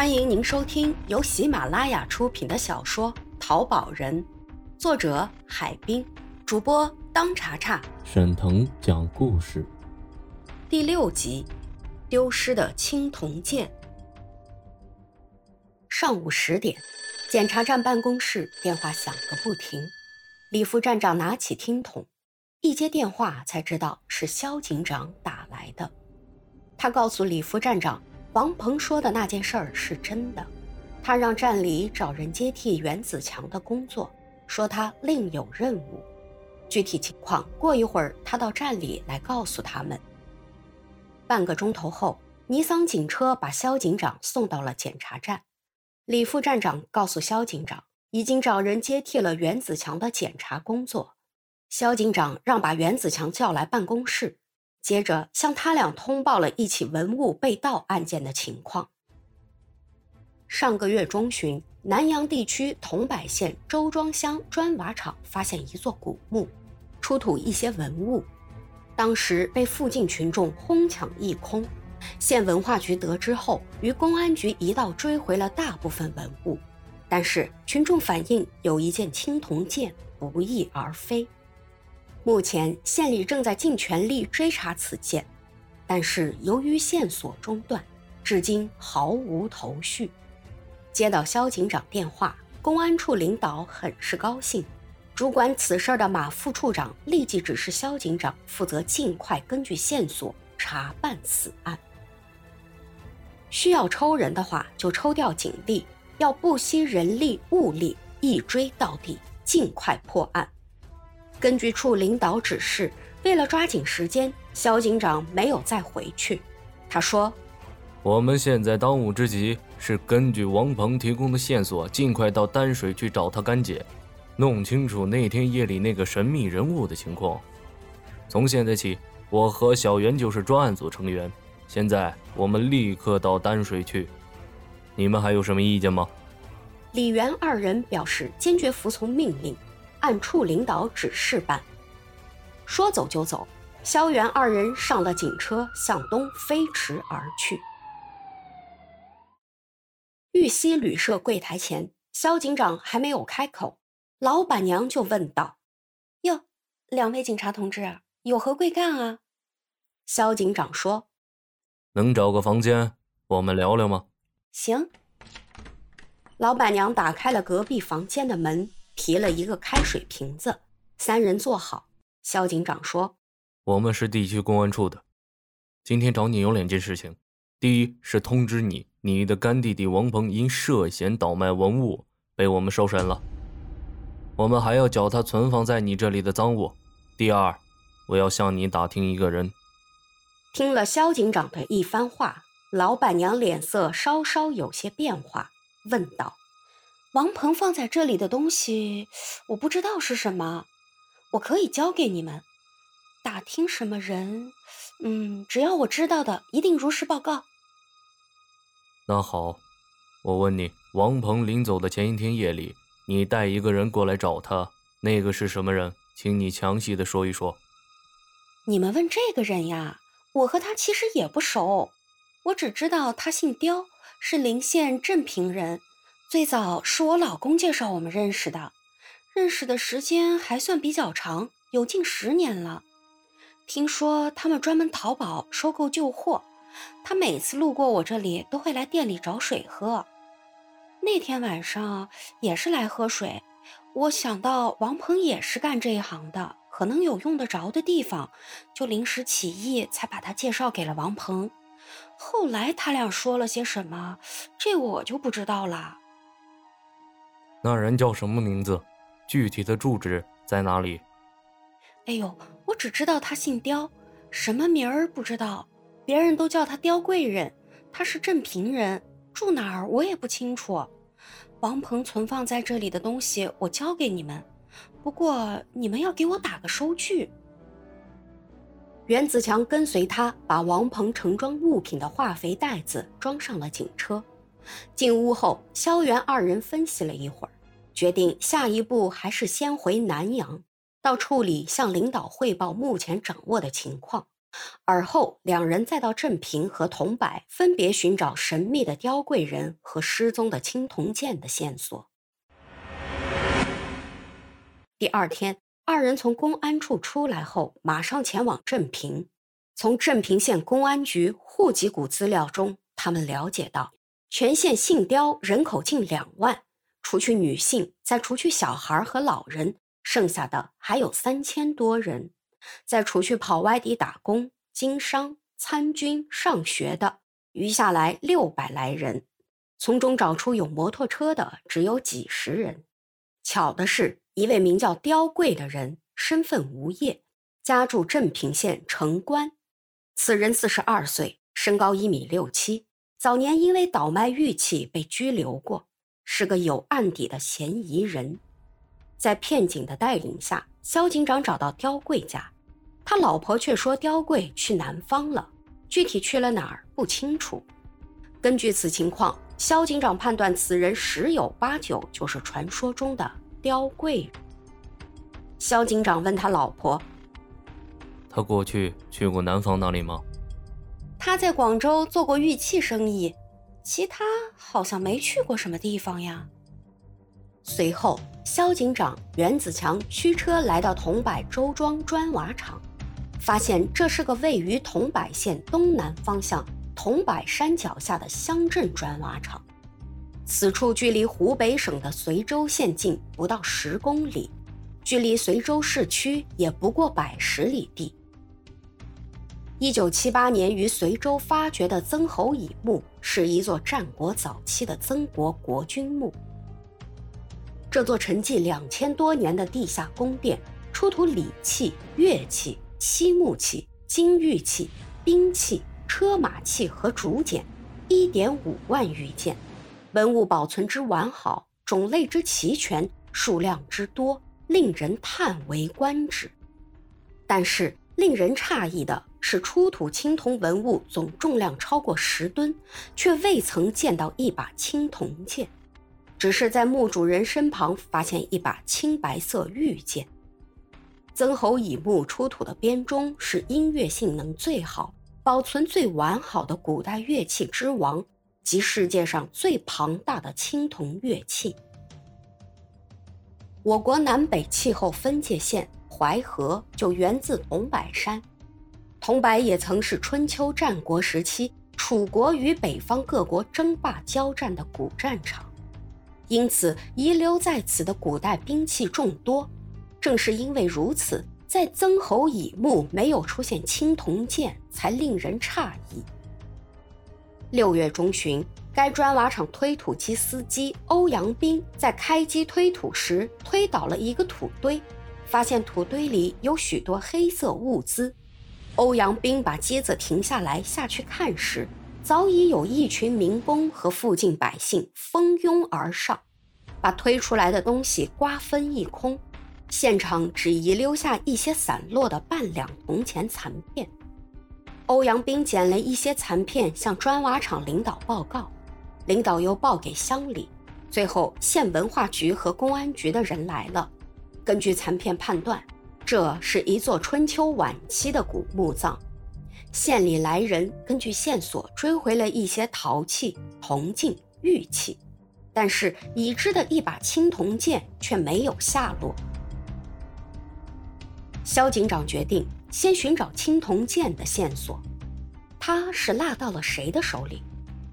欢迎您收听由喜马拉雅出品的小说《淘宝人》，作者海滨，主播当查查，沈腾讲故事。第六集，丢失的青铜剑。上午十点，检查站办公室电话响个不停。李副站长拿起听筒，一接电话才知道是肖警长打来的。他告诉李副站长。王鹏说的那件事儿是真的，他让站里找人接替袁子强的工作，说他另有任务。具体情况过一会儿他到站里来告诉他们。半个钟头后，尼桑警车把肖警长送到了检查站。李副站长告诉肖警长，已经找人接替了袁子强的检查工作。肖警长让把袁子强叫来办公室。接着向他俩通报了一起文物被盗案件的情况。上个月中旬，南阳地区桐柏县周庄乡砖瓦厂发现一座古墓，出土一些文物，当时被附近群众哄抢一空。县文化局得知后，与公安局一道追回了大部分文物，但是群众反映有一件青铜剑不翼而飞。目前县里正在尽全力追查此件，但是由于线索中断，至今毫无头绪。接到肖警长电话，公安处领导很是高兴。主管此事的马副处长立即指示肖警长负责尽快根据线索查办此案。需要抽人的话，就抽调警力，要不惜人力物力，一追到底，尽快破案。根据处领导指示，为了抓紧时间，肖警长没有再回去。他说：“我们现在当务之急是根据王鹏提供的线索，尽快到丹水去找他干姐，弄清楚那天夜里那个神秘人物的情况。从现在起，我和小袁就是专案组成员。现在我们立刻到丹水去。你们还有什么意见吗？”李元二人表示坚决服从命令。按处领导指示办，说走就走。萧元二人上了警车，向东飞驰而去。玉溪旅社柜台前，萧警长还没有开口，老板娘就问道：“哟，两位警察同志，有何贵干啊？”萧警长说：“能找个房间，我们聊聊吗？”行。老板娘打开了隔壁房间的门。提了一个开水瓶子，三人坐好。肖警长说：“我们是地区公安处的，今天找你有两件事情。第一是通知你，你的干弟弟王鹏因涉嫌倒卖文物被我们收审了，我们还要缴他存放在你这里的赃物。第二，我要向你打听一个人。”听了肖警长的一番话，老板娘脸色稍稍有些变化，问道。王鹏放在这里的东西，我不知道是什么，我可以交给你们。打听什么人？嗯，只要我知道的，一定如实报告。那好，我问你，王鹏临走的前一天夜里，你带一个人过来找他，那个是什么人？请你详细的说一说。你们问这个人呀？我和他其实也不熟，我只知道他姓刁，是临县镇平人。最早是我老公介绍我们认识的，认识的时间还算比较长，有近十年了。听说他们专门淘宝收购旧货，他每次路过我这里都会来店里找水喝。那天晚上也是来喝水，我想到王鹏也是干这一行的，可能有用得着的地方，就临时起意才把他介绍给了王鹏。后来他俩说了些什么，这我就不知道了。那人叫什么名字？具体的住址在哪里？哎呦，我只知道他姓刁，什么名儿不知道。别人都叫他刁贵人，他是镇平人，住哪儿我也不清楚。王鹏存放在这里的东西，我交给你们，不过你们要给我打个收据。袁子强跟随他，把王鹏盛装物品的化肥袋子装上了警车。进屋后，萧元二人分析了一会儿，决定下一步还是先回南阳，到处里向领导汇报目前掌握的情况，而后两人再到镇平和桐柏分别寻找神秘的刁贵人和失踪的青铜剑的线索。第二天，二人从公安处出来后，马上前往镇平。从镇平县公安局户籍股资料中，他们了解到，全县姓刁人口近两万，除去女性，再除去小孩和老人，剩下的还有三千多人。再除去跑外地打工、经商、参军、上学的，余下来六百来人，从中找出有摩托车的只有几十人。巧的是。一位名叫刁贵的人，身份无业，家住镇平县城关。此人四十二岁，身高一米六七，早年因为倒卖玉器被拘留过，是个有案底的嫌疑人。在片警的带领下，肖警长找到刁贵家，他老婆却说刁贵去南方了，具体去了哪儿不清楚。根据此情况，肖警长判断此人十有八九就是传说中的。刁贵，肖警长问他老婆：“他过去去过南方那里吗？”他在广州做过玉器生意，其他好像没去过什么地方呀。随后，肖警长袁子强驱车来到桐柏周庄砖瓦厂，发现这是个位于桐柏县东南方向桐柏山脚下的乡镇砖瓦厂。此处距离湖北省的随州县境不到十公里，距离随州市区也不过百十里地。一九七八年于随州发掘的曾侯乙墓是一座战国早期的曾国国君墓。这座沉寂两千多年的地下宫殿，出土礼器、乐器、漆木器、金玉器、兵器、车马器和竹简，一点五万余件。文物保存之完好，种类之齐全，数量之多，令人叹为观止。但是令人诧异的是，出土青铜文物总重量超过十吨，却未曾见到一把青铜剑，只是在墓主人身旁发现一把青白色玉剑。曾侯乙墓出土的编钟是音乐性能最好、保存最完好的古代乐器之王。及世界上最庞大的青铜乐器。我国南北气候分界线淮河就源自桐柏山，桐柏也曾是春秋战国时期楚国与北方各国争霸交战的古战场，因此遗留在此的古代兵器众多。正是因为如此，在曾侯乙墓没有出现青铜剑，才令人诧异。六月中旬，该砖瓦厂推土机司机欧阳斌在开机推土时推倒了一个土堆，发现土堆里有许多黑色物资。欧阳斌把机子停下来下去看时，早已有一群民工和附近百姓蜂拥而上，把推出来的东西瓜分一空，现场只遗留下一些散落的半两铜钱残片。欧阳斌捡了一些残片，向砖瓦厂领导报告，领导又报给乡里，最后县文化局和公安局的人来了。根据残片判断，这是一座春秋晚期的古墓葬。县里来人根据线索追回了一些陶器、铜镜、玉器，但是已知的一把青铜剑却没有下落。肖警长决定。先寻找青铜剑的线索，它是落到了谁的手里，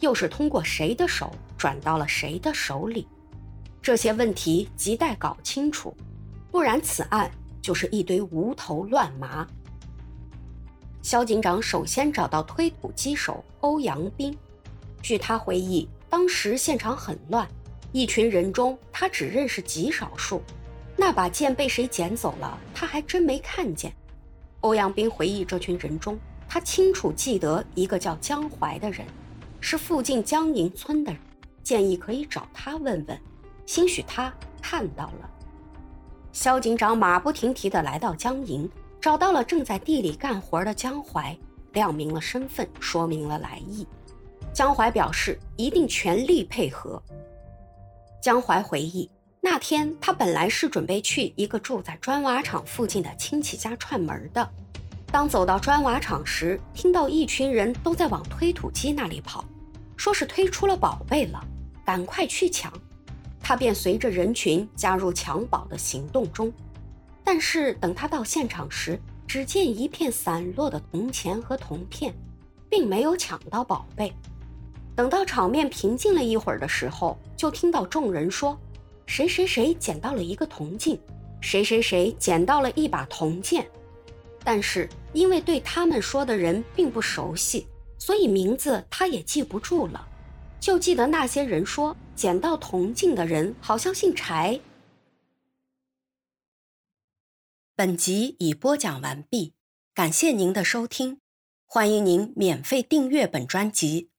又是通过谁的手转到了谁的手里？这些问题亟待搞清楚，不然此案就是一堆无头乱麻。肖警长首先找到推土机手欧阳斌，据他回忆，当时现场很乱，一群人中他只认识极少数，那把剑被谁捡走了，他还真没看见。欧阳斌回忆，这群人中，他清楚记得一个叫江淮的人，是附近江营村的人，建议可以找他问问，兴许他看到了。肖警长马不停蹄地来到江营，找到了正在地里干活的江淮，亮明了身份，说明了来意。江淮表示一定全力配合。江淮回忆。那天他本来是准备去一个住在砖瓦厂附近的亲戚家串门的，当走到砖瓦厂时，听到一群人都在往推土机那里跑，说是推出了宝贝了，赶快去抢。他便随着人群加入抢宝的行动中。但是等他到现场时，只见一片散落的铜钱和铜片，并没有抢到宝贝。等到场面平静了一会儿的时候，就听到众人说：“谁谁谁捡到了一个铜镜，谁谁谁捡到了一把铜剑。”但是因为对他们说的人并不熟悉，所以名字他也记不住了，就记得那些人说捡到铜镜的人好像姓柴。本集已播讲完毕，感谢您的收听，欢迎您免费订阅本专辑。